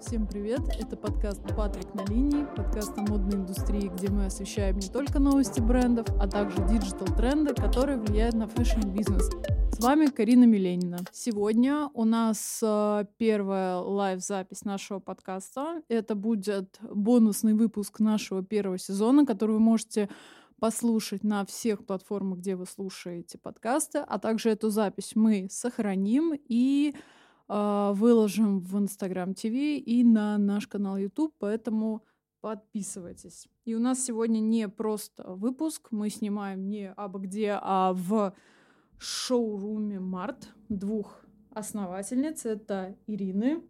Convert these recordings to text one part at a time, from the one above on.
Всем привет! Это подкаст «Патрик на линии», подкаст о модной индустрии, где мы освещаем не только новости брендов, а также digital-тренды, которые влияют на fashion-бизнес. С вами Карина Миленина. Сегодня у нас э, первая live-запись нашего подкаста. Это будет бонусный выпуск нашего первого сезона, который вы можете послушать на всех платформах, где вы слушаете подкасты, а также эту запись мы сохраним и выложим в Instagram TV и на наш канал YouTube, поэтому подписывайтесь. И у нас сегодня не просто выпуск, мы снимаем не абы где, а в шоуруме Март двух основательниц. Это Ирины.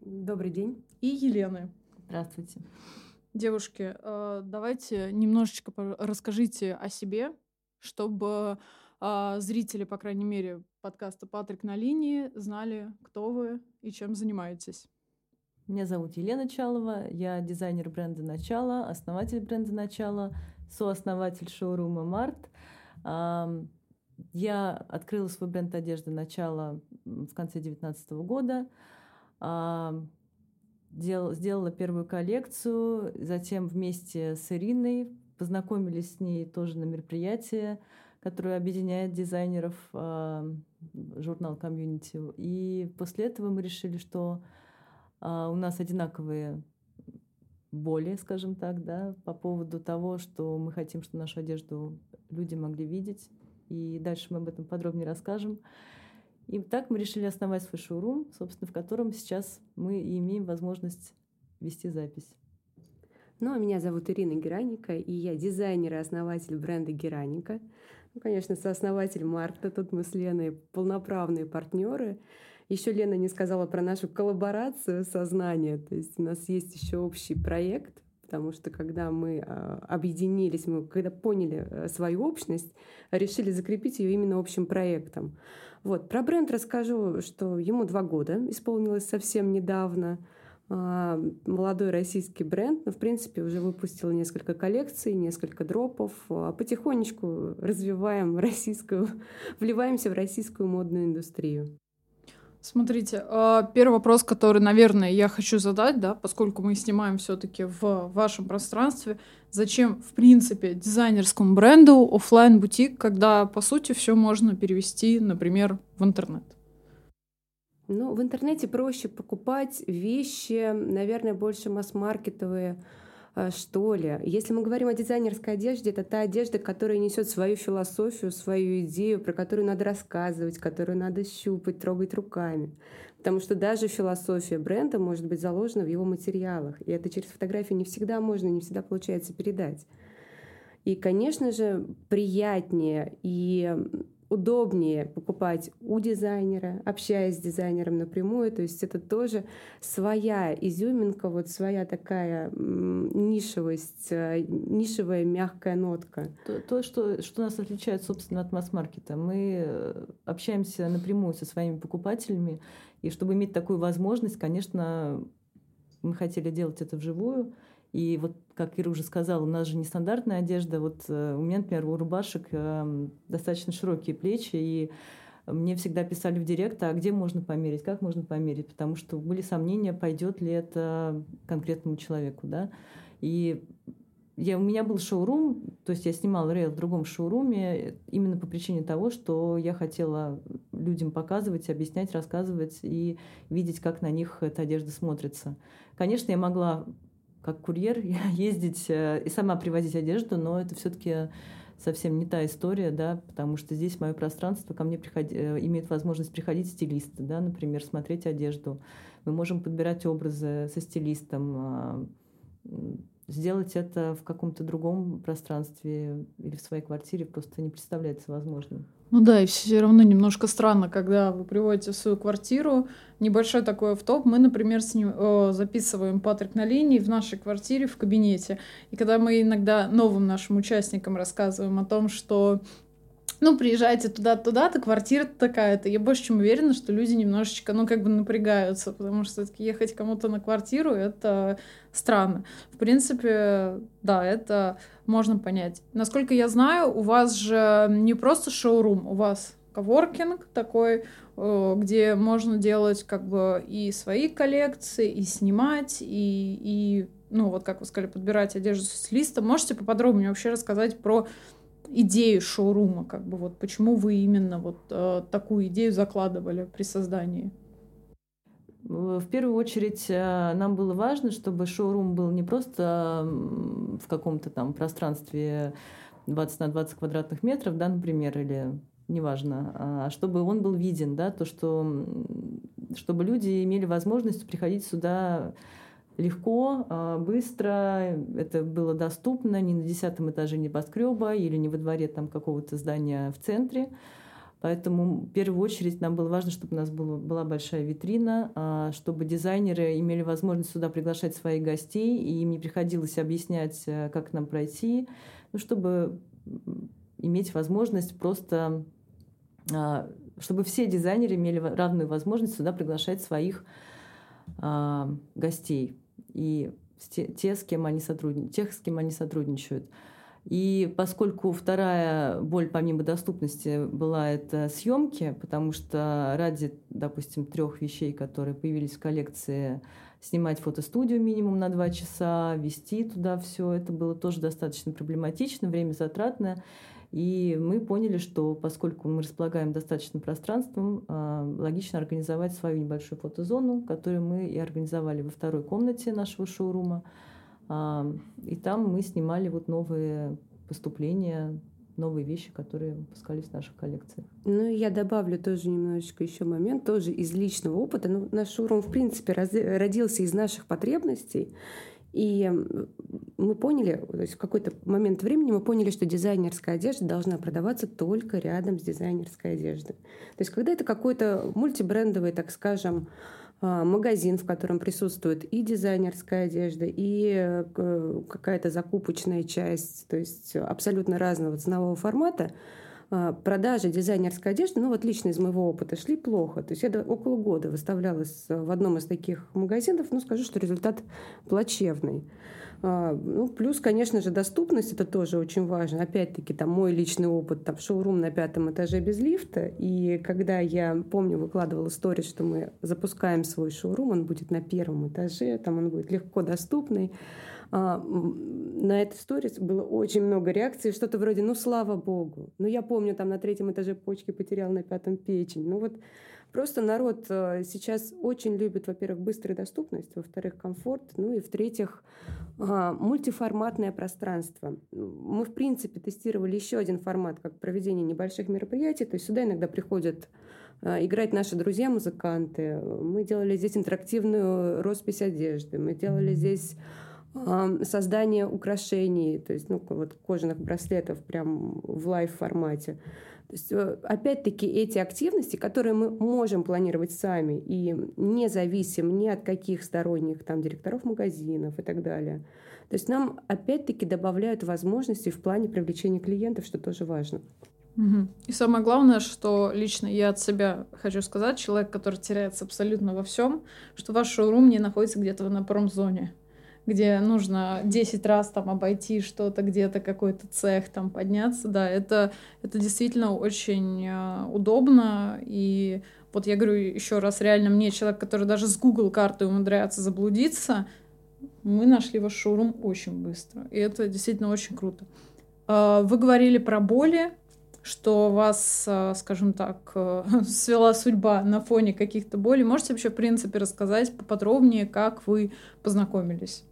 Добрый день. И Елены. Здравствуйте. Девушки, э, давайте немножечко расскажите о себе, чтобы э, зрители, по крайней мере, подкаста «Патрик на линии» знали, кто вы и чем занимаетесь. Меня зовут Елена Чалова, я дизайнер бренда «Начало», основатель бренда «Начало», сооснователь шоурума «Март». Я открыла свой бренд одежды «Начало» в конце 2019 года дел, сделала первую коллекцию, затем вместе с Ириной познакомились с ней тоже на мероприятии, которое объединяет дизайнеров э, журнал комьюнити. И после этого мы решили, что э, у нас одинаковые боли, скажем так, да, по поводу того, что мы хотим, чтобы нашу одежду люди могли видеть. И дальше мы об этом подробнее расскажем. И так мы решили основать свой шоурум, собственно, в котором сейчас мы и имеем возможность вести запись. Ну, а меня зовут Ирина Гераника, и я дизайнер и основатель бренда Гераника. Ну, конечно, сооснователь Марта. Тут мы с Леной полноправные партнеры. Еще Лена не сказала про нашу коллаборацию сознания. То есть у нас есть еще общий проект, потому что когда мы а, объединились, мы когда поняли э, свою общность, решили закрепить ее именно общим проектом. Вот. Про бренд расскажу, что ему два года исполнилось совсем недавно. А, молодой российский бренд, но, в принципе, уже выпустил несколько коллекций, несколько дропов. А потихонечку развиваем российскую, вливаемся в российскую модную индустрию. Смотрите, а, первый вопрос, который, наверное, я хочу задать, да, поскольку мы снимаем все-таки в вашем пространстве, зачем, в принципе, дизайнерскому бренду офлайн бутик, когда, по сути, все можно перевести, например, в интернет? Ну, в интернете проще покупать вещи, наверное, больше масс-маркетовые, а, что ли. Если мы говорим о дизайнерской одежде, это та одежда, которая несет свою философию, свою идею, про которую надо рассказывать, которую надо щупать, трогать руками. Потому что даже философия бренда может быть заложена в его материалах. И это через фотографию не всегда можно, не всегда получается передать. И, конечно же, приятнее и удобнее покупать у дизайнера, общаясь с дизайнером напрямую. То есть это тоже своя изюминка, вот своя такая нишевость, э, нишевая мягкая нотка. То, то что, что нас отличает, собственно, от масс-маркета. Мы э, общаемся напрямую со своими покупателями, и чтобы иметь такую возможность, конечно, мы хотели делать это вживую, и вот, как Ира уже сказала, у нас же нестандартная одежда. Вот э, у меня, например, у рубашек э, достаточно широкие плечи, и мне всегда писали в директ, а где можно померить, как можно померить, потому что были сомнения, пойдет ли это конкретному человеку, да. И я, у меня был шоурум, то есть я снимала рейл в другом шоуруме именно по причине того, что я хотела людям показывать, объяснять, рассказывать и видеть, как на них эта одежда смотрится. Конечно, я могла как курьер ездить э, и сама привозить одежду, но это все-таки совсем не та история, да, потому что здесь мое пространство, ко мне приходи, э, имеет возможность приходить стилисты, да, например, смотреть одежду. Мы можем подбирать образы со стилистом, а, сделать это в каком-то другом пространстве или в своей квартире просто не представляется возможным. Ну да, и все равно немножко странно, когда вы приводите в свою квартиру, небольшой такой автоп. Мы, например, с ним, э, записываем Патрик на линии в нашей квартире, в кабинете. И когда мы иногда новым нашим участникам рассказываем о том, что ну, приезжайте туда-туда-то, квартира такая-то. Я больше чем уверена, что люди немножечко, ну, как бы напрягаются, потому что ехать кому-то на квартиру — это странно. В принципе, да, это можно понять. Насколько я знаю, у вас же не просто шоурум, у вас коворкинг такой, э, где можно делать как бы и свои коллекции, и снимать, и, и ну вот как вы сказали, подбирать одежду с листа. Можете поподробнее вообще рассказать про идею шоурума, как бы вот почему вы именно вот э, такую идею закладывали при создании? В первую очередь э, нам было важно, чтобы шоурум был не просто в каком-то там пространстве 20 на 20 квадратных метров, да, например, или неважно, а чтобы он был виден, да, то, что чтобы люди имели возможность приходить сюда легко, а, быстро, это было доступно не на десятом этаже небоскреба или не во дворе там какого-то здания в центре. Поэтому в первую очередь нам было важно, чтобы у нас было, была большая витрина, а, чтобы дизайнеры имели возможность сюда приглашать своих гостей, и им не приходилось объяснять, э, как нам пройти, ну, чтобы иметь возможность просто, а, чтобы все дизайнеры имели равную возможность сюда приглашать своих гостей и те, с кем они сотрудничают, тех, с кем они сотрудничают. И поскольку вторая боль помимо доступности была это съемки, потому что ради, допустим, трех вещей, которые появились в коллекции, снимать фотостудию минимум на два часа, вести туда все, это было тоже достаточно проблематично, время затратное. И мы поняли, что поскольку мы располагаем достаточным пространством, а, логично организовать свою небольшую фотозону, которую мы и организовали во второй комнате нашего шоурума. А, и там мы снимали вот новые поступления, новые вещи, которые выпускались в наших коллекциях. Ну, я добавлю тоже немножечко еще момент, тоже из личного опыта. Ну, наш шоурум, в принципе, родился из наших потребностей. И мы поняли, то есть в какой-то момент времени мы поняли, что дизайнерская одежда должна продаваться только рядом с дизайнерской одеждой. То есть когда это какой-то мультибрендовый, так скажем, а, магазин, в котором присутствует и дизайнерская одежда, и э, какая-то закупочная часть, то есть абсолютно разного ценового формата, продажи дизайнерской одежды, ну вот лично из моего опыта, шли плохо. То есть я около года выставлялась в одном из таких магазинов, ну скажу, что результат плачевный. А, ну, плюс, конечно же, доступность это тоже очень важно. Опять-таки, там мой личный опыт, там шоурум на пятом этаже без лифта. И когда я, помню, выкладывала историю, что мы запускаем свой шоурум, он будет на первом этаже, там он будет легко доступный. А, на эту сторис было очень много реакций, что-то вроде «ну, слава богу». Ну, я помню, там на третьем этаже почки потерял, на пятом печень. Ну, вот просто народ э, сейчас очень любит, во-первых, быструю доступность, во-вторых, комфорт, ну и в-третьих, а, мультиформатное пространство. Мы, в принципе, тестировали еще один формат, как проведение небольших мероприятий. То есть сюда иногда приходят а, играть наши друзья-музыканты. Мы делали здесь интерактивную роспись одежды. Мы делали здесь создание украшений, то есть ну, вот кожаных браслетов прям в лайв-формате. То есть, э, опять-таки, эти активности, которые мы можем планировать сами и не зависим ни от каких сторонних там, директоров магазинов и так далее. То есть нам, опять-таки, добавляют возможности в плане привлечения клиентов, что тоже важно. И самое главное, что лично я от себя хочу сказать, человек, который теряется абсолютно во всем, что ваш шоурум не находится где-то на промзоне где нужно 10 раз там обойти что-то, где-то какой-то цех там подняться, да, это, это действительно очень э, удобно, и вот я говорю еще раз, реально мне человек, который даже с Google картой умудряется заблудиться, мы нашли ваш шоурум очень быстро, и это действительно очень круто. Э, вы говорили про боли, что вас, э, скажем так, свела судьба на фоне каких-то болей. Можете вообще, в принципе, рассказать поподробнее, как вы познакомились?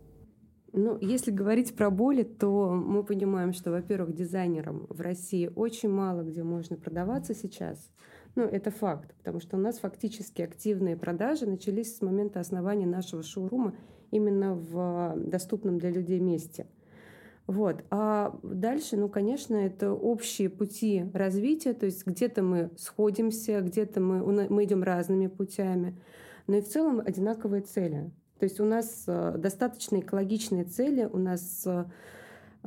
Ну, если говорить про боли, то мы понимаем, что, во-первых, дизайнерам в России очень мало где можно продаваться сейчас. Ну, это факт, потому что у нас фактически активные продажи начались с момента основания нашего шоурума именно в доступном для людей месте. Вот. А дальше, ну, конечно, это общие пути развития, то есть где-то мы сходимся, где-то мы, мы идем разными путями, но и в целом одинаковые цели. То есть у нас э, достаточно экологичные цели, у нас э,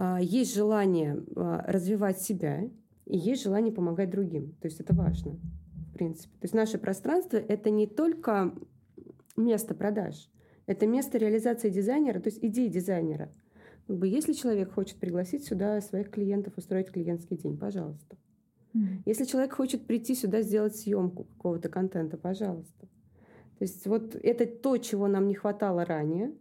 а, есть желание а, развивать себя и есть желание помогать другим. То есть это важно, в принципе. То есть наше пространство — это не только место продаж, это место реализации дизайнера, то есть идеи дизайнера. Как бы, если человек хочет пригласить сюда своих клиентов, устроить клиентский день, пожалуйста. Если человек хочет прийти сюда сделать съемку какого-то контента, пожалуйста. То есть вот это то, чего нам не хватало ранее.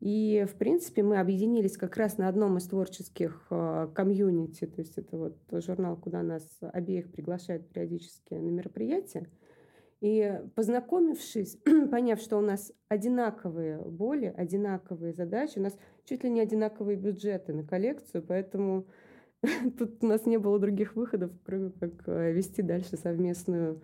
И, в принципе, мы объединились как раз на одном из творческих э, комьюнити. То есть это вот журнал, куда нас обеих приглашают периодически на мероприятия. И познакомившись, поняв, что у нас одинаковые боли, одинаковые задачи, у нас чуть ли не одинаковые бюджеты на коллекцию, поэтому тут у нас не было других выходов, кроме как э, вести дальше совместную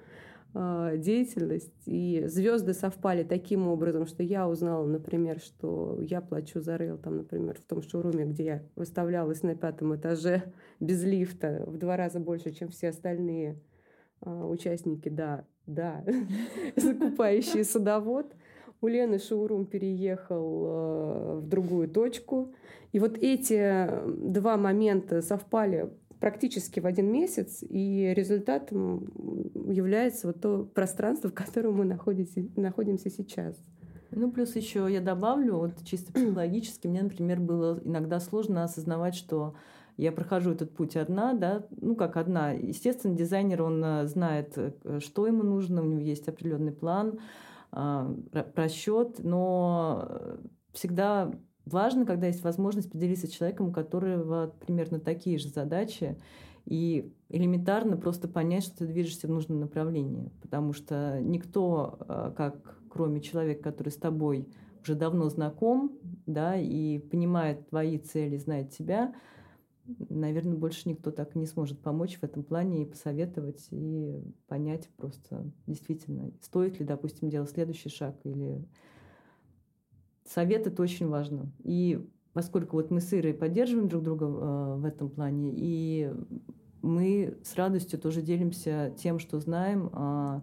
деятельность. И звезды совпали таким образом, что я узнала, например, что я плачу за рейл, там, например, в том шоуруме, где я выставлялась на пятом этаже без лифта в два раза больше, чем все остальные э, участники, да, да, закупающий садовод. У Лены шоурум переехал э, в другую точку. И вот эти два момента совпали практически в один месяц, и результатом является вот то пространство, в котором мы находимся, находимся сейчас. Ну, плюс еще я добавлю, вот чисто психологически, мне, например, было иногда сложно осознавать, что я прохожу этот путь одна, да, ну как одна. Естественно, дизайнер, он э, знает, э, что ему нужно, у него есть определенный план, а, просчет, но всегда важно, когда есть возможность поделиться с человеком, у которого примерно такие же задачи, и элементарно просто понять, что ты движешься в нужном направлении. Потому что никто, э, как кроме человека, который с тобой уже давно знаком, да, и понимает твои цели, знает тебя, наверное, больше никто так не сможет помочь в этом плане и посоветовать, и понять просто действительно, стоит ли, допустим, делать следующий шаг или... Совет — это очень важно. И поскольку вот мы с Ирой поддерживаем друг друга э, в этом плане, и мы с радостью тоже делимся тем, что знаем, э,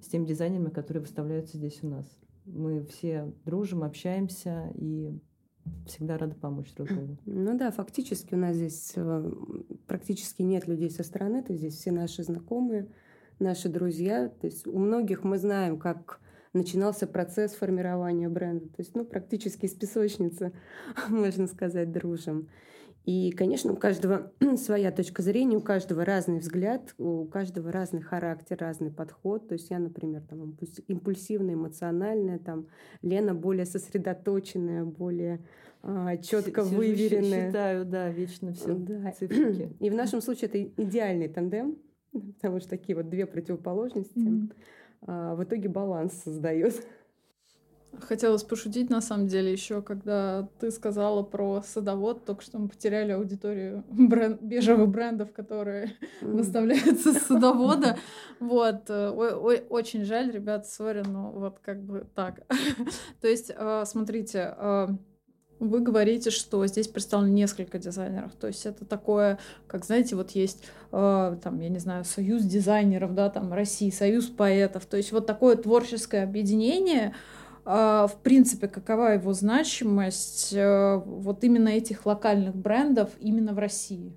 с теми дизайнерами, которые выставляются здесь у нас. Мы все дружим, общаемся и всегда рада помочь друг другу. Ну да, фактически у нас здесь э, практически нет людей со стороны, то есть здесь все наши знакомые, наши друзья. То есть у многих мы знаем, как начинался процесс формирования бренда. То есть, ну, практически из песочницы, можно сказать, дружим. И, конечно, у каждого своя точка зрения, у каждого разный взгляд, у каждого разный характер, разный подход. То есть я, например, там импульсивная, эмоциональная, там Лена более сосредоточенная, более а, четко Сижу, выверенная. Считаю, да, вечно все да. цифрики. И в нашем случае это идеальный тандем, потому что такие вот две противоположности mm-hmm. А, в итоге баланс создает. Хотелось пошутить, на самом деле, еще когда ты сказала про садовод, только что мы потеряли аудиторию бренд, бежевых брендов, которые mm. выставляются с садовода. Вот. Э, очень жаль, ребят, сори, но вот как бы так. То есть, э, смотрите, э, вы говорите, что здесь представлено несколько дизайнеров. То есть это такое, как знаете, вот есть там, я не знаю, союз дизайнеров, да, там России, союз поэтов. То есть вот такое творческое объединение, а, в принципе, какова его значимость э, вот именно этих локальных брендов именно в России?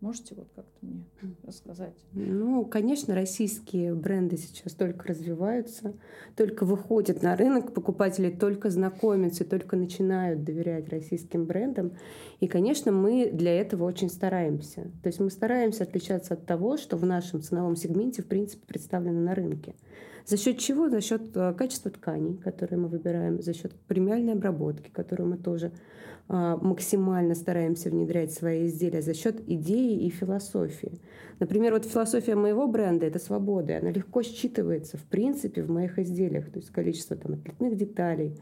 Можете вот как-то мне рассказать? Ну, конечно, российские бренды сейчас только развиваются, только выходят на рынок, покупатели только знакомятся, только начинают доверять российским брендам. И, конечно, мы для этого очень стараемся. То есть мы стараемся отличаться от того, что в нашем ценовом сегменте, в принципе, представлено на рынке. За счет чего? За счет э, качества тканей, которые мы выбираем, за счет премиальной обработки, которую мы тоже а, максимально стараемся внедрять в свои изделия за счет идеи и философии. Например, вот философия моего бренда – это свобода. Она легко считывается, в принципе, в моих изделиях. То есть количество там, отлетных деталей,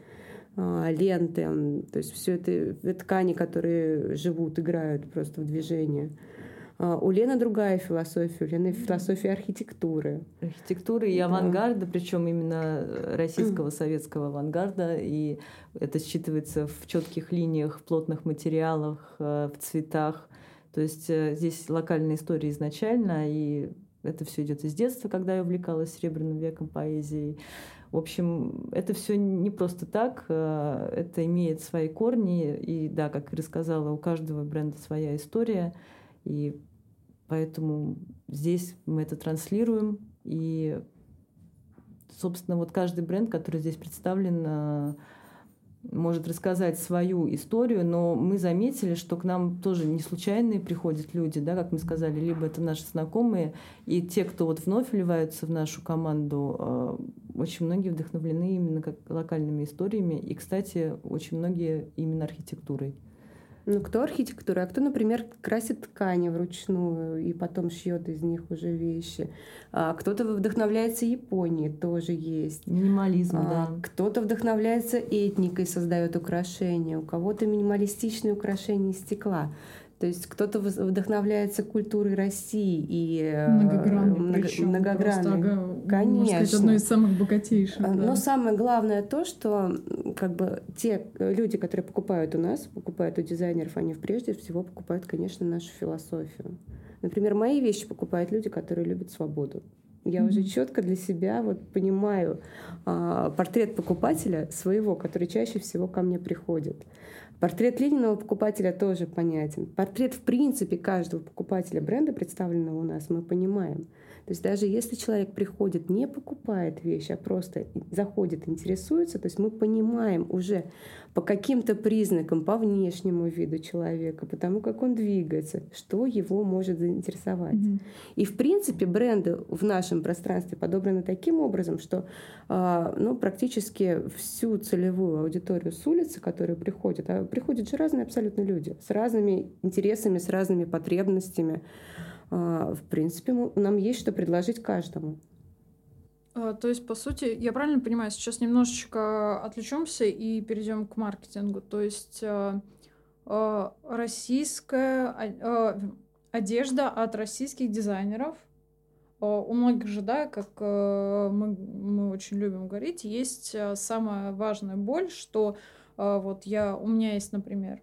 а, ленты, то есть все это ткани, которые живут, играют просто в а, у Лены другая философия, у Лены философия архитектуры. Архитектуры и да. авангарда, причем именно российского советского авангарда. И это считывается в четких линиях, в плотных материалах, э, в цветах. То есть э, здесь локальная история изначально, и это все идет из детства, когда я увлекалась серебряным веком поэзией. В общем, это все не просто так, э, это имеет свои корни, и да, как и рассказала, у каждого бренда своя история. И поэтому здесь мы это транслируем. И, собственно, вот каждый бренд, который здесь представлен, э, может рассказать свою историю, но мы заметили, что к нам тоже не случайные приходят люди, да, как мы сказали, либо это наши знакомые, и те, кто вот вновь вливаются в нашу команду, э, очень многие вдохновлены именно как локальными историями, и, кстати, очень многие именно архитектурой. Ну, кто архитектура, а кто, например, красит ткани вручную и потом шьет из них уже вещи. А кто-то вдохновляется Японией, тоже есть. Минимализм, а, да. Кто-то вдохновляется этникой, создает украшения. У кого-то минималистичные украшения из стекла. То есть кто-то вдохновляется культурой России и э, многогранной, много, многогранной. Просто, Конечно. Сказать, одной из самых богатейших. А, да. Но самое главное то, что как бы те люди, которые покупают у нас, покупают у дизайнеров, они прежде всего покупают, конечно, нашу философию. Например, мои вещи покупают люди, которые любят свободу. Я mm-hmm. уже четко для себя вот понимаю а, портрет покупателя своего, который чаще всего ко мне приходит. Портрет Ленина покупателя тоже понятен. Портрет, в принципе, каждого покупателя бренда, представленного у нас, мы понимаем. То есть даже если человек приходит, не покупает вещь, а просто заходит, интересуется, то есть мы понимаем уже по каким-то признакам, по внешнему виду человека, по тому, как он двигается, что его может заинтересовать. Mm-hmm. И в принципе бренды в нашем пространстве подобраны таким образом, что а, ну, практически всю целевую аудиторию с улицы, которые приходят, а приходят же разные абсолютно люди, с разными интересами, с разными потребностями, в принципе, нам есть что предложить каждому. А, то есть, по сути, я правильно понимаю, сейчас немножечко отвлечемся и перейдем к маркетингу. То есть а, российская одежда от российских дизайнеров. У многих же, да, как мы, мы очень любим говорить, есть самая важная боль, что вот я, у меня есть, например,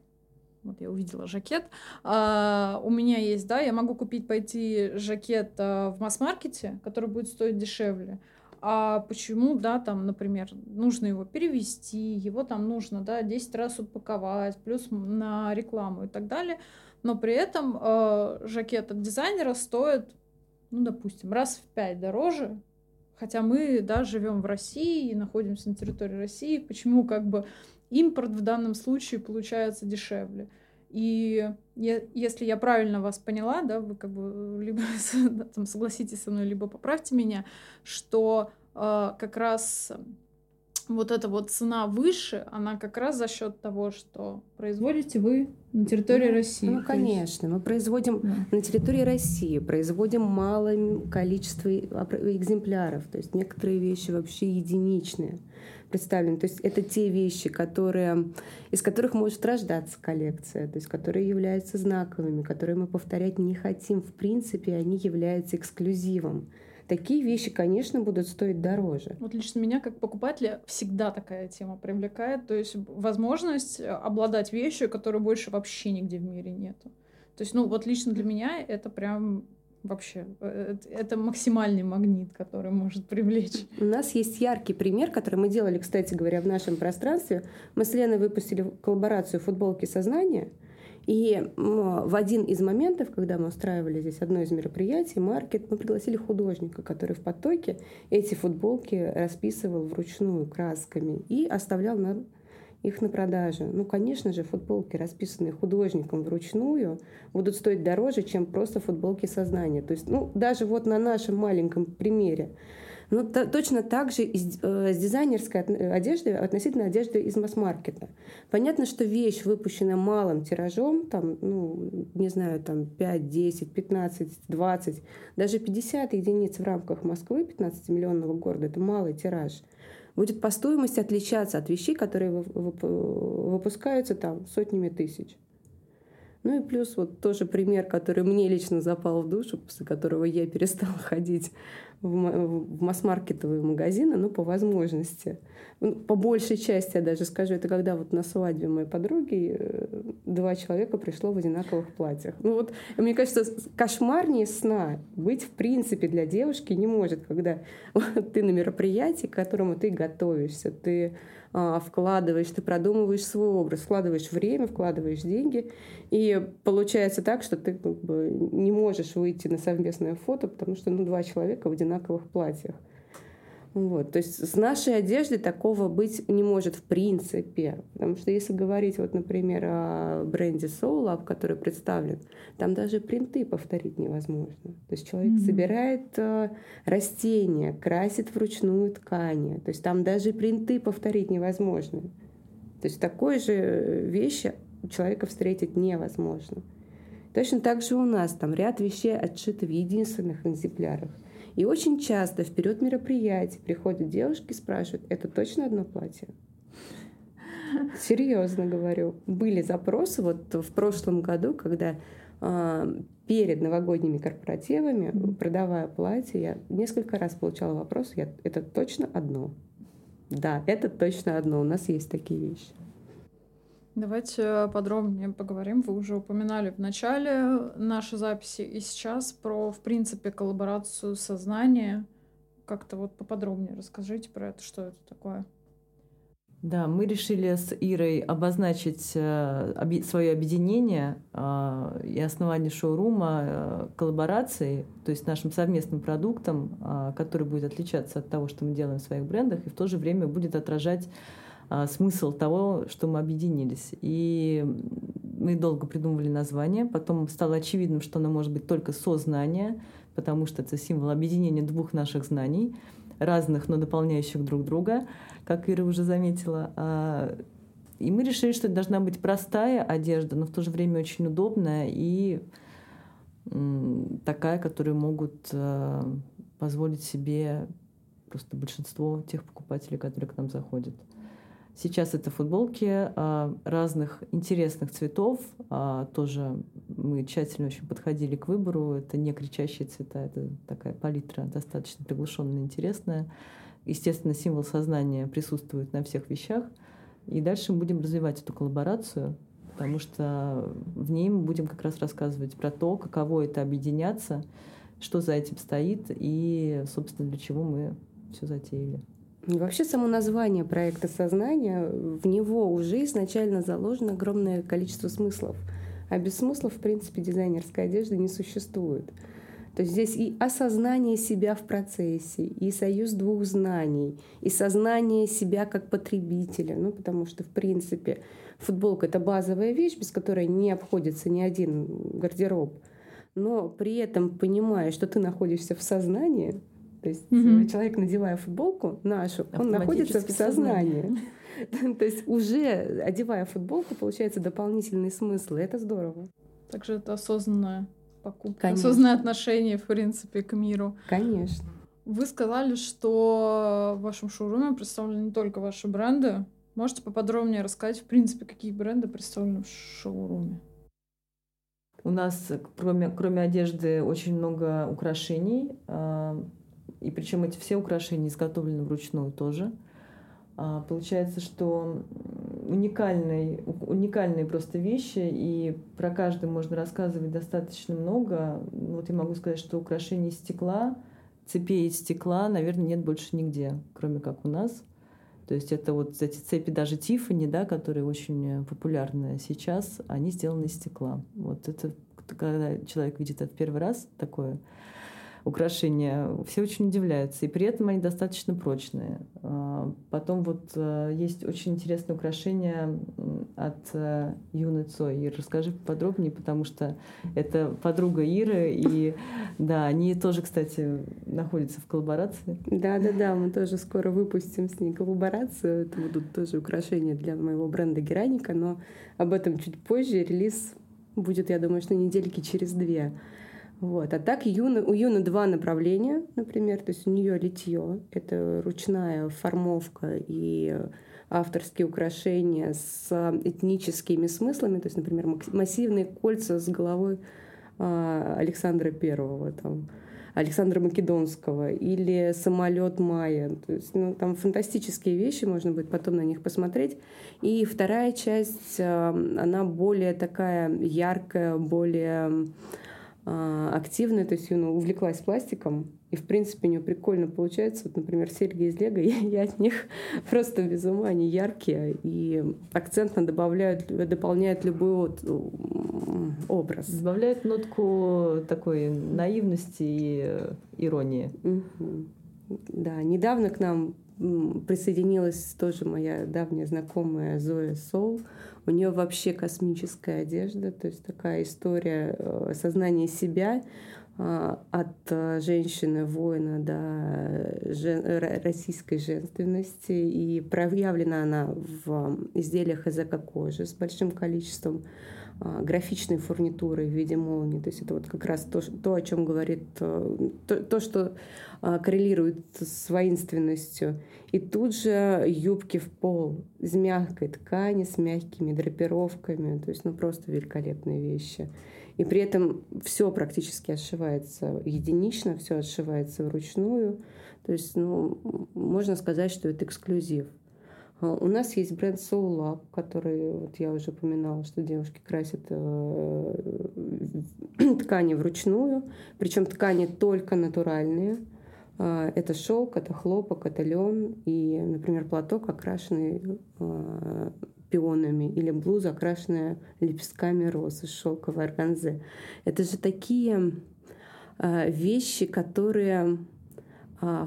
вот я увидела жакет. А, у меня есть, да, я могу купить, пойти жакет а, в масс-маркете, который будет стоить дешевле. А почему, да, там, например, нужно его перевести, его там нужно, да, 10 раз упаковать, плюс на рекламу и так далее. Но при этом э, жакет от дизайнера стоит, ну, допустим, раз в 5 дороже, хотя мы, да, живем в России и находимся на территории России, почему как бы импорт в данном случае получается дешевле. И я, если я правильно вас поняла, да, вы как бы либо там, согласитесь со мной, либо поправьте меня, что э, как раз вот эта вот цена выше, она как раз за счет того, что производите вы на территории ну, России. Ну, конечно, мы производим да. на территории России, производим малое количество экземпляров, то есть некоторые вещи вообще единичные представлены. То есть это те вещи, которые, из которых может рождаться коллекция, то есть которые являются знаковыми, которые мы повторять не хотим. В принципе, они являются эксклюзивом. Такие вещи, конечно, будут стоить дороже. Вот лично меня, как покупателя, всегда такая тема привлекает. То есть возможность обладать вещью, которой больше вообще нигде в мире нету. То есть, ну, вот лично для меня это прям вообще. Э, это максимальный магнит, который может привлечь. У нас есть яркий пример, который мы делали, кстати говоря, в нашем пространстве. Мы с Леной выпустили коллаборацию футболки сознания. И в один из моментов, когда мы устраивали здесь одно из мероприятий, маркет, мы пригласили художника, который в потоке эти футболки расписывал вручную красками и оставлял нам их на продаже. Ну, конечно же, футболки, расписанные художником вручную, будут стоить дороже, чем просто футболки сознания. То есть, ну, даже вот на нашем маленьком примере. Ну, то, точно так же и с, э, с дизайнерской одеждой относительно одежды из масс-маркета. Понятно, что вещь, выпущенная малым тиражом, там, ну, не знаю, там 5, 10, 15, 20, даже 50 единиц в рамках Москвы, 15-миллионного города, это малый тираж – будет по стоимости отличаться от вещей, которые выпускаются там сотнями тысяч. Ну и плюс вот тоже пример, который мне лично запал в душу, после которого я перестала ходить в масс-маркетовые магазины, ну, по возможности. Ну, по большей части, я даже скажу, это когда вот на свадьбе моей подруги э, два человека пришло в одинаковых платьях. Ну вот, мне кажется, кошмарнее сна быть в принципе для девушки не может, когда ты на мероприятии, к которому ты готовишься, ты вкладываешь, ты продумываешь свой образ, вкладываешь время, вкладываешь деньги, и получается так, что ты как бы не можешь выйти на совместное фото, потому что ну, два человека в одинаковых платьях. Вот. То есть с нашей одеждой такого быть не может в принципе. Потому что если говорить, вот, например, о бренде Soul Lab, который представлен, там даже принты повторить невозможно. То есть человек mm-hmm. собирает э, растения, красит вручную ткани. То есть там даже принты повторить невозможно. То есть такой же вещи у человека встретить невозможно. Точно так же у нас там ряд вещей отшиты в единственных экземплярах. И очень часто вперед мероприятий приходят девушки и спрашивают, это точно одно платье? Серьезно говорю. Были запросы вот в прошлом году, когда э, перед новогодними корпоративами, продавая платье, я несколько раз получала вопрос, я, это точно одно? Да, это точно одно. У нас есть такие вещи. Давайте подробнее поговорим. Вы уже упоминали в начале нашей записи и сейчас про, в принципе, коллаборацию сознания. Как-то вот поподробнее расскажите про это, что это такое. Да, мы решили с Ирой обозначить э, свое объединение э, и основание шоурума э, коллаборацией, то есть нашим совместным продуктом, который будет отличаться от того, что мы делаем в своих брендах, и в то же время будет отражать смысл того, что мы объединились. И мы долго придумывали название, потом стало очевидным, что оно может быть только сознание, потому что это символ объединения двух наших знаний, разных, но дополняющих друг друга, как Ира уже заметила. А, и мы решили, что это должна быть простая одежда, но в то же время очень удобная и такая, которую могут а, позволить себе просто большинство тех покупателей, которые к нам заходят. Сейчас это футболки а, разных интересных цветов. А, тоже мы тщательно очень подходили к выбору. Это не кричащие цвета, это такая палитра достаточно приглушенная, интересная. Естественно, символ сознания присутствует на всех вещах. И дальше мы будем развивать эту коллаборацию, потому что в ней мы будем как раз рассказывать про то, каково это объединяться, что за этим стоит и, собственно, для чего мы все затеяли. Вообще само название проекта «Сознание», в него уже изначально заложено огромное количество смыслов. А без смыслов, в принципе, дизайнерской одежды не существует. То есть здесь и осознание себя в процессе, и союз двух знаний, и сознание себя как потребителя. Ну, потому что, в принципе, футболка — это базовая вещь, без которой не обходится ни один гардероб. Но при этом понимая, что ты находишься в сознании, то есть mm-hmm. человек, надевая футболку нашу, он находится в сознании. То есть уже одевая футболку, получается дополнительный смысл, и это здорово. Также это осознанная покупка, Конечно. осознанное отношение, в принципе, к миру. Конечно. Вы сказали, что в вашем шоуруме представлены не только ваши бренды. Можете поподробнее рассказать, в принципе, какие бренды представлены в шоуруме? У нас, кроме, кроме одежды, очень много украшений. И причем эти все украшения изготовлены вручную тоже. А, получается, что уникальные, уникальные просто вещи, и про каждый можно рассказывать достаточно много. Вот я могу сказать, что украшений из стекла, цепей из стекла, наверное, нет больше нигде, кроме как у нас. То есть это вот эти цепи даже Тиффани, да, которые очень популярны сейчас, они сделаны из стекла. Вот это, когда человек видит это в первый раз, такое, украшения, все очень удивляются. И при этом они достаточно прочные. А, потом вот э, есть очень интересное украшение от э, Юны Цой. И расскажи подробнее, потому что это подруга Иры, и да, они тоже, кстати, находятся в коллаборации. Да-да-да, мы тоже скоро выпустим с ней коллаборацию. Это будут тоже украшения для моего бренда Гераника, но об этом чуть позже. Релиз будет, я думаю, что недельки через две. Вот. А так Юна, у Юны два направления, например, то есть у нее литье, это ручная формовка и авторские украшения с этническими смыслами, то есть, например, массивные кольца с головой а, Александра Первого, там, Александра Македонского или самолет Майя. То есть, ну, там фантастические вещи, можно будет потом на них посмотреть. И вторая часть, а, она более такая яркая, более активная, то есть она увлеклась пластиком, и, в принципе, у нее прикольно получается. Вот, например, серьги из Лего, я, я от них просто без ума, они яркие, и акцентно добавляют, дополняют любой вот образ. Добавляют нотку такой наивности и иронии. Угу. Да, недавно к нам присоединилась тоже моя давняя знакомая Зоя Сол. У нее вообще космическая одежда, то есть такая история э, сознания себя э, от э, женщины-воина до жен... российской женственности. И проявлена она в изделиях из эко-кожи с большим количеством графичной фурнитуры в виде молнии. То есть это вот как раз то, то о чем говорит, то, то, что коррелирует с воинственностью. И тут же юбки в пол из мягкой ткани с мягкими драпировками. То есть, ну, просто великолепные вещи. И при этом все практически отшивается единично, все отшивается вручную. То есть, ну, можно сказать, что это эксклюзив. А у нас есть бренд Soul Lab, который, вот я уже упоминала, что девушки красят э, ткани вручную, причем ткани только натуральные. А, это шелк, это хлопок, это лен и, например, платок, окрашенный а, пионами, или блуза, окрашенная лепестками роз из шелковой органзы. Это же такие вещи, которые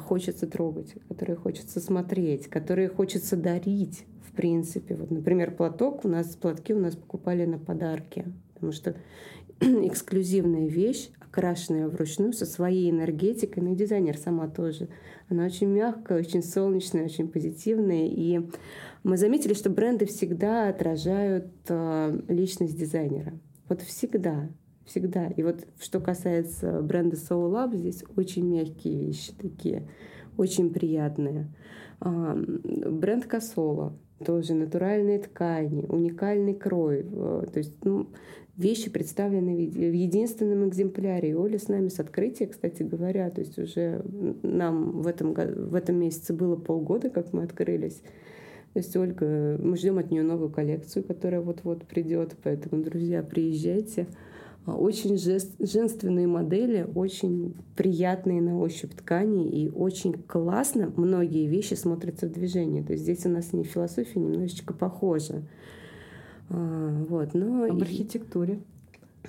хочется трогать, которые хочется смотреть, которые хочется дарить, в принципе. Вот, например, платок у нас, платки у нас покупали на подарки, потому что эксклюзивная вещь, окрашенная вручную со своей энергетикой, ну и дизайнер сама тоже. Она очень мягкая, очень солнечная, очень позитивная. И мы заметили, что бренды всегда отражают э, личность дизайнера. Вот всегда, всегда. И вот что касается бренда Soul Lab, здесь очень мягкие вещи такие, очень приятные. Бренд Косола тоже натуральные ткани, уникальный крой. То есть ну, вещи представлены в единственном экземпляре. И Оля с нами с открытия, кстати говоря, то есть уже нам в этом, в этом месяце было полгода, как мы открылись. То есть Ольга, мы ждем от нее новую коллекцию, которая вот-вот придет, поэтому, друзья, приезжайте. А, очень жест, женственные модели, очень приятные на ощупь ткани и очень классно многие вещи смотрятся в движении. То есть здесь у нас не философия немножечко похожа. А, вот, но Об архитектуре.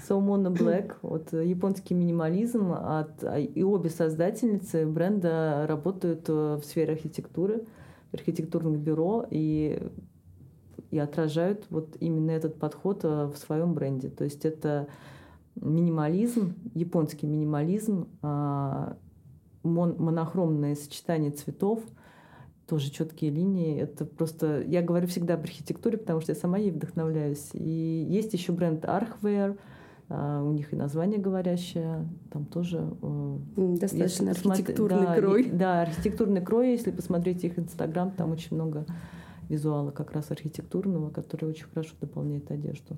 Салмона Блэк, вот японский минимализм, от, а, и обе создательницы бренда работают э, в сфере архитектуры, архитектурных бюро и, и отражают вот именно этот подход э, в своем бренде. То есть это минимализм, японский минимализм, а, монохромное сочетание цветов – тоже четкие линии. Это просто... Я говорю всегда об архитектуре, потому что я сама ей вдохновляюсь. И есть еще бренд Archware, Uh, у них и название говорящее, там тоже... Uh, Достаточно архитектурный да, крой. да, архитектурный крой. Если посмотреть их Инстаграм, там очень много визуала как раз архитектурного, который очень хорошо дополняет одежду.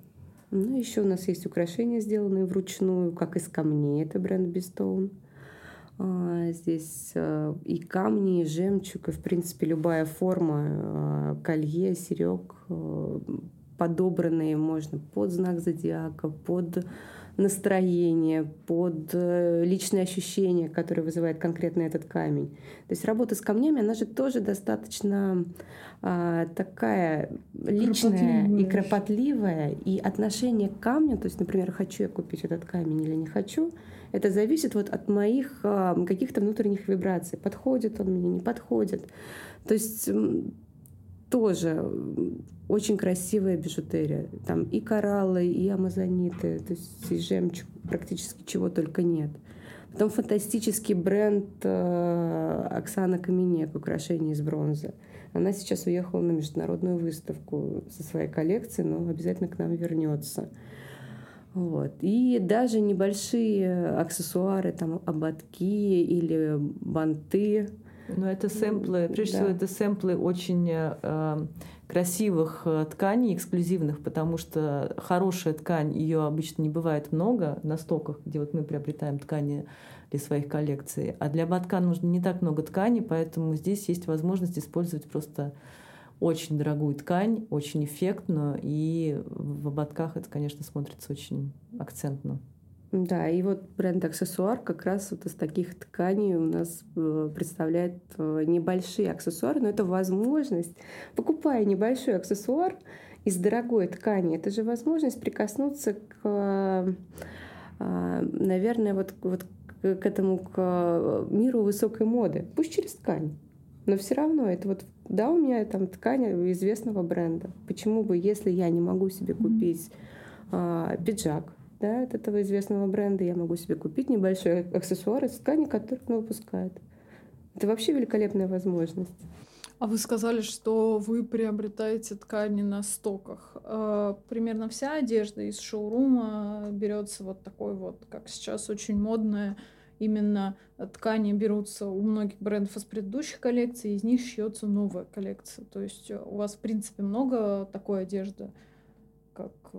Ну, еще у нас есть украшения, сделанные вручную, как из камней. Это бренд Bestone. А, здесь а, и камни, и жемчуг, и, в принципе, любая форма, а, колье, серег, подобранные можно под знак зодиака, под настроение, под э, личные ощущения, которые вызывает конкретно этот камень. То есть работа с камнями, она же тоже достаточно а, такая личная кропотливая. и кропотливая, и отношение к камню, то есть, например, хочу я купить этот камень или не хочу, это зависит вот от моих а, каких-то внутренних вибраций. Подходит он мне, не подходит. То есть тоже очень красивая бижутерия. Там и кораллы, и амазониты, то есть и жемчуг, практически чего только нет. Потом фантастический бренд э, Оксана Каменек, украшения из бронзы. Она сейчас уехала на международную выставку со своей коллекцией, но обязательно к нам вернется. Вот. И даже небольшие аксессуары, там ободки или банты. Но это сэмплы, прежде да. всего, это сэмплы очень э, красивых э, тканей, эксклюзивных, потому что хорошая ткань, ее обычно не бывает много на стоках, где вот мы приобретаем ткани для своих коллекций. А для ободка нужно не так много ткани, поэтому здесь есть возможность использовать просто очень дорогую ткань, очень эффектную, и в ободках это, конечно, смотрится очень акцентно. Да, и вот бренд аксессуар как раз вот из таких тканей у нас э, представляет э, небольшие аксессуары, но это возможность, покупая небольшой аксессуар из дорогой ткани, это же возможность прикоснуться к, э, наверное, вот, вот к этому, к э, миру высокой моды. Пусть через ткань. Но все равно это вот, да, у меня там ткань известного бренда. Почему бы, если я не могу себе купить а, пиджак, да, от этого известного бренда, я могу себе купить небольшой аксессуар из ткани, который он выпускает. Это вообще великолепная возможность. А вы сказали, что вы приобретаете ткани на стоках. Э, примерно вся одежда из шоурума берется вот такой вот, как сейчас очень модная, именно ткани берутся у многих брендов из предыдущих коллекций, из них шьется новая коллекция. То есть у вас, в принципе, много такой одежды, как э,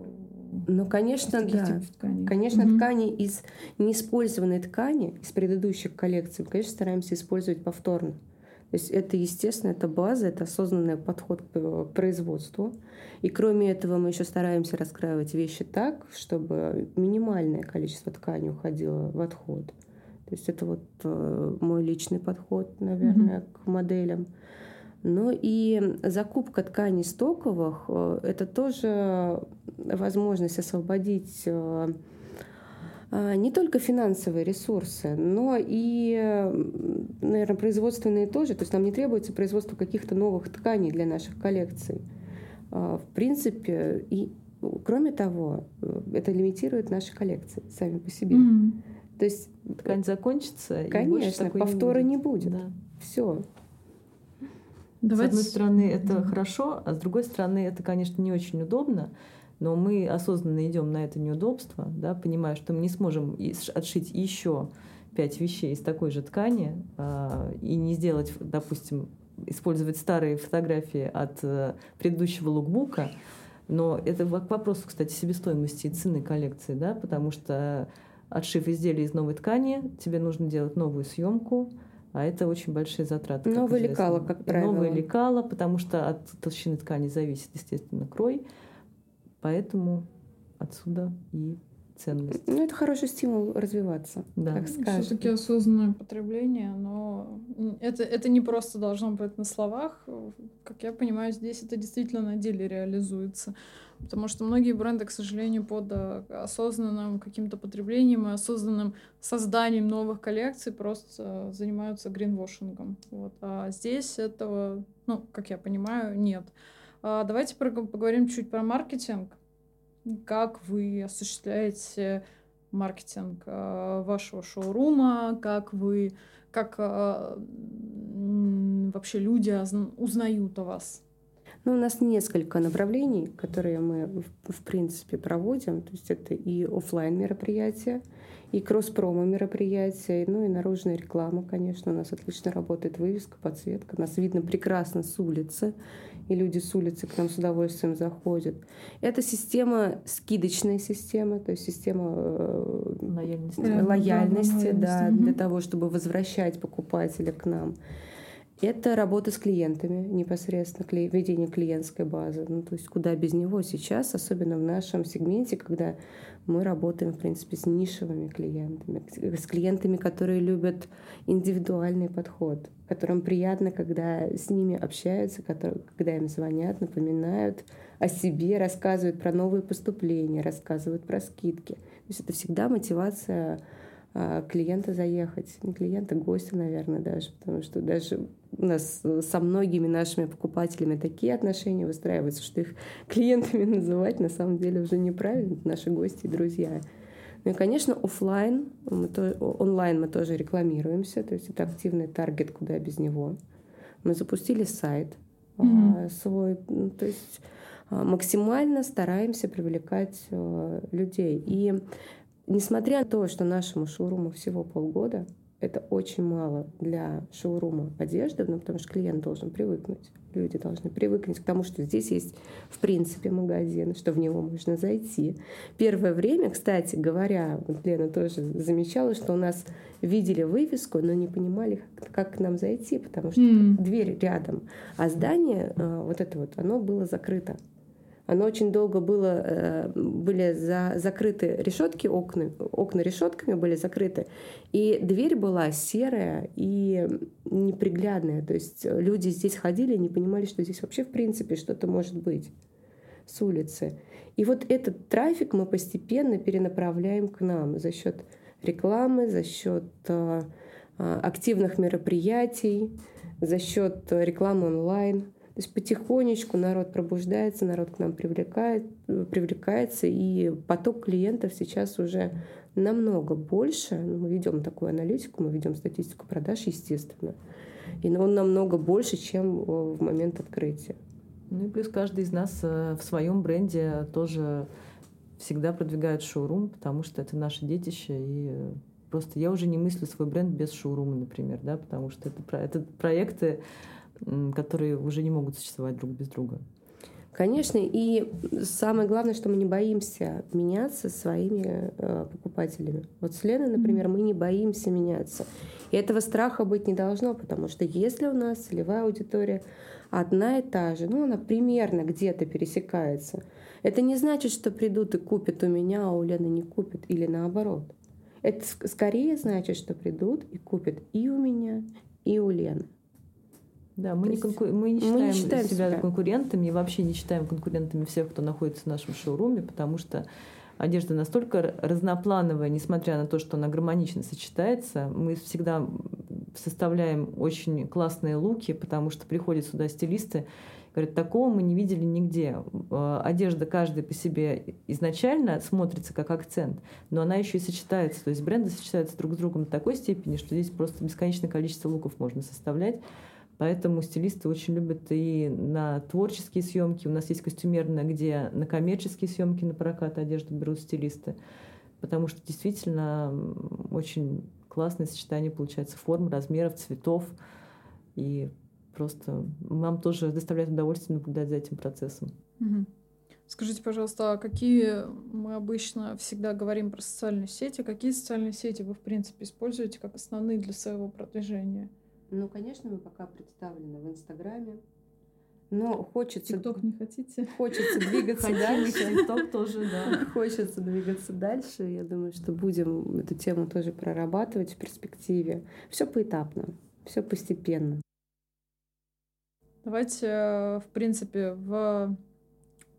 ну, конечно, да. Тканей. Конечно, угу. ткани из неиспользованной ткани, из предыдущих коллекций, конечно, стараемся использовать повторно. То есть это, естественно, это база, это осознанный подход к производству. И кроме этого мы еще стараемся раскраивать вещи так, чтобы минимальное количество ткани уходило в отход. То есть это вот э, мой личный подход, наверное, mm-hmm. к моделям. Ну и закупка тканей стоковых э, – это тоже возможность освободить э, а, не только финансовые ресурсы, но и, наверное, производственные тоже. То есть нам не требуется производство каких-то новых тканей для наших коллекций. В принципе, и кроме того, это лимитирует наши коллекции сами по себе. Mm-hmm. То есть ткань закончится, конечно, и повтора не будет. Не будет. Да. Все. Давайте... С одной стороны, это хорошо, а с другой стороны, это, конечно, не очень удобно. Но мы осознанно идем на это неудобство, да, понимая, что мы не сможем отшить еще пять вещей из такой же ткани э, и не сделать, допустим, использовать старые фотографии от э, предыдущего лукбука. Но это к вопросу, кстати, себестоимости и цены коллекции, да, потому что отшив изделия из новой ткани, тебе нужно делать новую съемку, а это очень большие затраты. Новое лекало, как правило. Новое лекало, потому что от толщины ткани зависит, естественно, крой. Поэтому отсюда и ценность. Ну, это хороший стимул развиваться, да. так скажем. Все-таки осознанное потребление, но это, это не просто должно быть на словах. Как я понимаю, здесь это действительно на деле реализуется. Потому что многие бренды, к сожалению, под э, осознанным каким-то потреблением и осознанным созданием новых коллекций просто занимаются гринвошингом. Вот. А здесь этого, ну, как я понимаю, нет. А, давайте поговорим чуть про маркетинг. Как вы осуществляете маркетинг а, вашего шоурума, как вы, как а, вообще люди узнают о вас? Ну, у нас несколько направлений, которые мы, в принципе, проводим. То есть это и офлайн мероприятия, и кросс-промо мероприятия, ну и наружная реклама, конечно. У нас отлично работает вывеска, подсветка. Нас видно прекрасно с улицы и люди с улицы к нам с удовольствием заходят. Это система, скидочная система, то есть система э, лояльности, да, лояльности, да, для того, чтобы возвращать покупателя к нам. Это работа с клиентами непосредственно, ведение клиентской базы. Ну, то есть куда без него сейчас, особенно в нашем сегменте, когда мы работаем, в принципе, с нишевыми клиентами, с клиентами, которые любят индивидуальный подход, которым приятно, когда с ними общаются, когда им звонят, напоминают о себе, рассказывают про новые поступления, рассказывают про скидки. То есть это всегда мотивация а, клиента заехать, не клиента, гостя, наверное, даже, потому что даже у нас со многими нашими покупателями такие отношения выстраиваются, что их клиентами называть на самом деле уже неправильно, наши гости и друзья. Ну и, конечно, офлайн, мы то, онлайн мы тоже рекламируемся, то есть это активный таргет, куда без него. Мы запустили сайт mm-hmm. свой, ну, то есть а, максимально стараемся привлекать а, людей. И несмотря на то, что нашему шоуруму всего полгода, это очень мало для шоурума одежды, ну, потому что клиент должен привыкнуть. Люди должны привыкнуть к тому, что здесь есть, в принципе, магазин, что в него можно зайти. Первое время, кстати говоря, вот Лена тоже замечала, что у нас видели вывеску, но не понимали, как, к нам зайти, потому что mm. дверь рядом, а здание, э, вот это вот, оно было закрыто. Оно очень долго было, э, были за, закрыты решетки, окна, окна решетками были закрыты, и дверь была серая и неприглядная. То есть люди здесь ходили и не понимали, что здесь вообще в принципе что-то может быть с улицы. И вот этот трафик мы постепенно перенаправляем к нам за счет рекламы, за счет э, активных мероприятий, за счет рекламы онлайн. То есть потихонечку народ пробуждается, народ к нам привлекает, привлекается, и поток клиентов сейчас уже намного больше. Ну, мы ведем такую аналитику, мы ведем статистику продаж, естественно. И он намного больше, чем в момент открытия. Ну и плюс каждый из нас э, в своем бренде тоже всегда продвигает шоурум, потому что это наше детище. И просто я уже не мыслю свой бренд без шоурума, например, да, потому что это, это проекты, которые уже не могут существовать друг без друга. Конечно, и самое главное, что мы не боимся меняться своими э, покупателями. Вот с Леной, например, мы не боимся меняться. И этого страха быть не должно, потому что если у нас целевая аудитория одна и та же, ну, она примерно где-то пересекается, это не значит, что придут и купят у меня, а у Лены не купят, или наоборот. Это скорее значит, что придут и купят и у меня, и у Лены. Да, мы, не, конку... мы не считаем, мы не считаем себя, себя конкурентами и вообще не считаем конкурентами всех, кто находится в нашем шоуруме, потому что одежда настолько разноплановая, несмотря на то, что она гармонично сочетается. Мы всегда составляем очень классные луки, потому что приходят сюда стилисты, говорят, такого мы не видели нигде. Э, одежда каждая по себе изначально смотрится как акцент, но она еще и сочетается. То есть бренды сочетаются друг с другом до такой степени, что здесь просто бесконечное количество луков можно составлять. Поэтому стилисты очень любят и на творческие съемки. У нас есть костюмерная, где на коммерческие съемки на прокат одежду берут стилисты. Потому что действительно очень классное сочетание получается форм, размеров, цветов. И просто нам тоже доставляет удовольствие наблюдать за этим процессом. Скажите, пожалуйста, а какие мы обычно всегда говорим про социальные сети, какие социальные сети вы, в принципе, используете как основные для своего продвижения? Ну, конечно, мы пока представлены в Инстаграме. Но хочется... ТикТок не хотите? Хочется двигаться дальше. ТикТок тоже, да. Хочется двигаться дальше. Я думаю, что будем эту тему тоже прорабатывать в перспективе. Все поэтапно, все постепенно. Давайте, э, в принципе, в,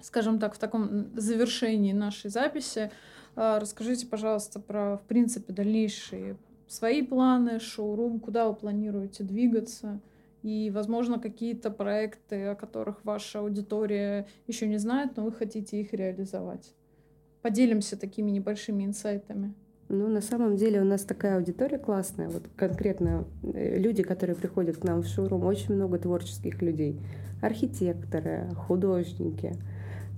скажем так, в таком завершении нашей записи э, расскажите, пожалуйста, про, в принципе, дальнейшие свои планы, шоурум, куда вы планируете двигаться, и, возможно, какие-то проекты, о которых ваша аудитория еще не знает, но вы хотите их реализовать. Поделимся такими небольшими инсайтами. Ну, на самом деле у нас такая аудитория классная. Вот конкретно э, люди, которые приходят к нам в шоурум, очень много творческих людей. Архитекторы, художники.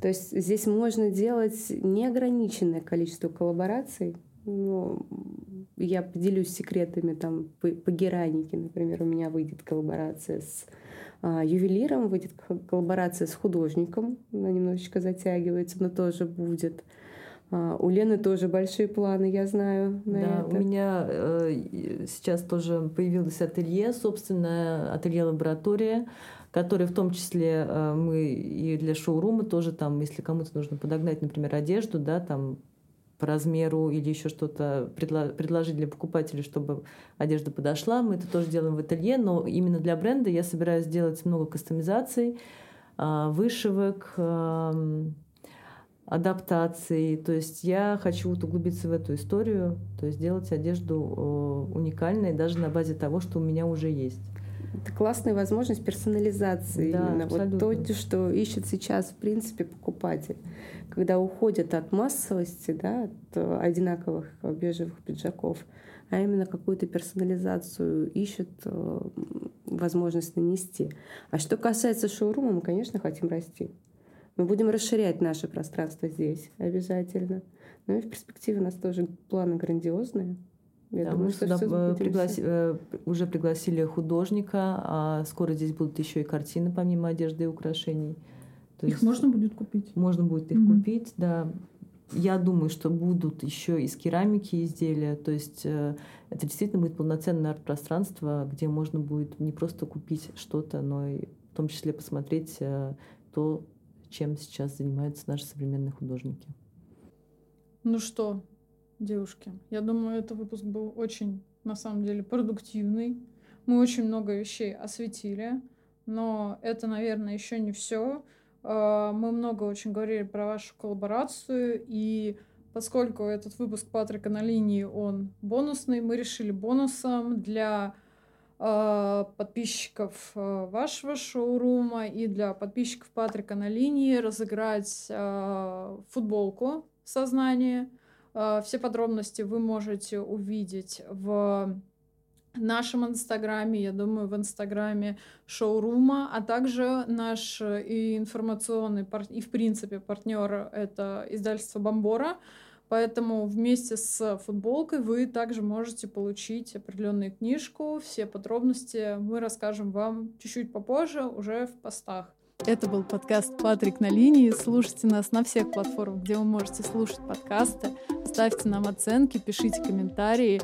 То есть здесь можно делать неограниченное количество коллабораций. Ну, я поделюсь секретами там по, по геранике, например, у меня выйдет коллаборация с а, ювелиром, выйдет коллаборация с художником, она немножечко затягивается, но тоже будет. А, у Лены тоже большие планы, я знаю. На да, это. у меня э, сейчас тоже появилось ателье, собственное ателье-лаборатория, которое в том числе э, мы и для шоурума тоже там, если кому-то нужно подогнать, например, одежду, да, там по размеру или еще что-то предложить для покупателей, чтобы одежда подошла. Мы это тоже делаем в ателье, но именно для бренда я собираюсь сделать много кастомизаций, а, вышивок, адаптаций. То есть я хочу вот углубиться в эту историю, то есть сделать одежду уникальной даже на базе того, что у меня уже есть. Это классная возможность персонализации. Да, именно абсолютно. вот то, что ищет сейчас, в принципе, покупатель когда уходят от массовости, да, от одинаковых бежевых пиджаков, а именно какую-то персонализацию ищут э, возможность нанести. А что касается шоурума, мы, конечно, хотим расти. Мы будем расширять наше пространство здесь обязательно. Но и в перспективе у нас тоже планы грандиозные. Я да, думаю, мы сюда э, пригласи, э, уже пригласили художника, а скоро здесь будут еще и картины помимо одежды и украшений. То их есть можно будет купить? Можно будет их mm-hmm. купить, да. Я думаю, что будут еще из керамики изделия. То есть э, это действительно будет полноценное арт-пространство, где можно будет не просто купить что-то, но и в том числе посмотреть то, чем сейчас занимаются наши современные художники. Ну что, девушки, я думаю, этот выпуск был очень, на самом деле, продуктивный. Мы очень много вещей осветили, но это, наверное, еще не все. А, мы много очень говорили про вашу коллаборацию, и поскольку этот выпуск Патрика на линии, он бонусный, мы решили бонусом для э, подписчиков э, вашего шоурума и для подписчиков Патрика на линии разыграть футболку сознание. Э, все подробности вы можете увидеть в нашем инстаграме, я думаю, в инстаграме шоурума, а также наш э, и информационный и, в принципе, партнер это издательство Бомбора. Поэтому вместе с футболкой вы также можете получить определенную книжку. Все подробности мы расскажем вам чуть-чуть попозже, уже в постах. Это был подкаст «Патрик на линии». Слушайте нас на всех платформах, где вы можете слушать подкасты. Ставьте нам оценки, пишите комментарии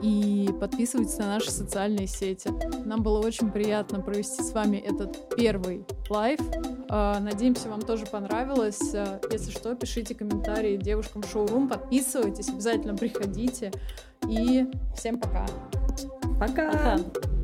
и подписывайтесь на наши социальные сети. Нам было очень приятно провести с вами этот первый live. А, надеемся, вам тоже понравилось. А, если что, пишите комментарии девушкам шоурум, подписывайтесь, обязательно приходите. И всем пока. Пока. пока.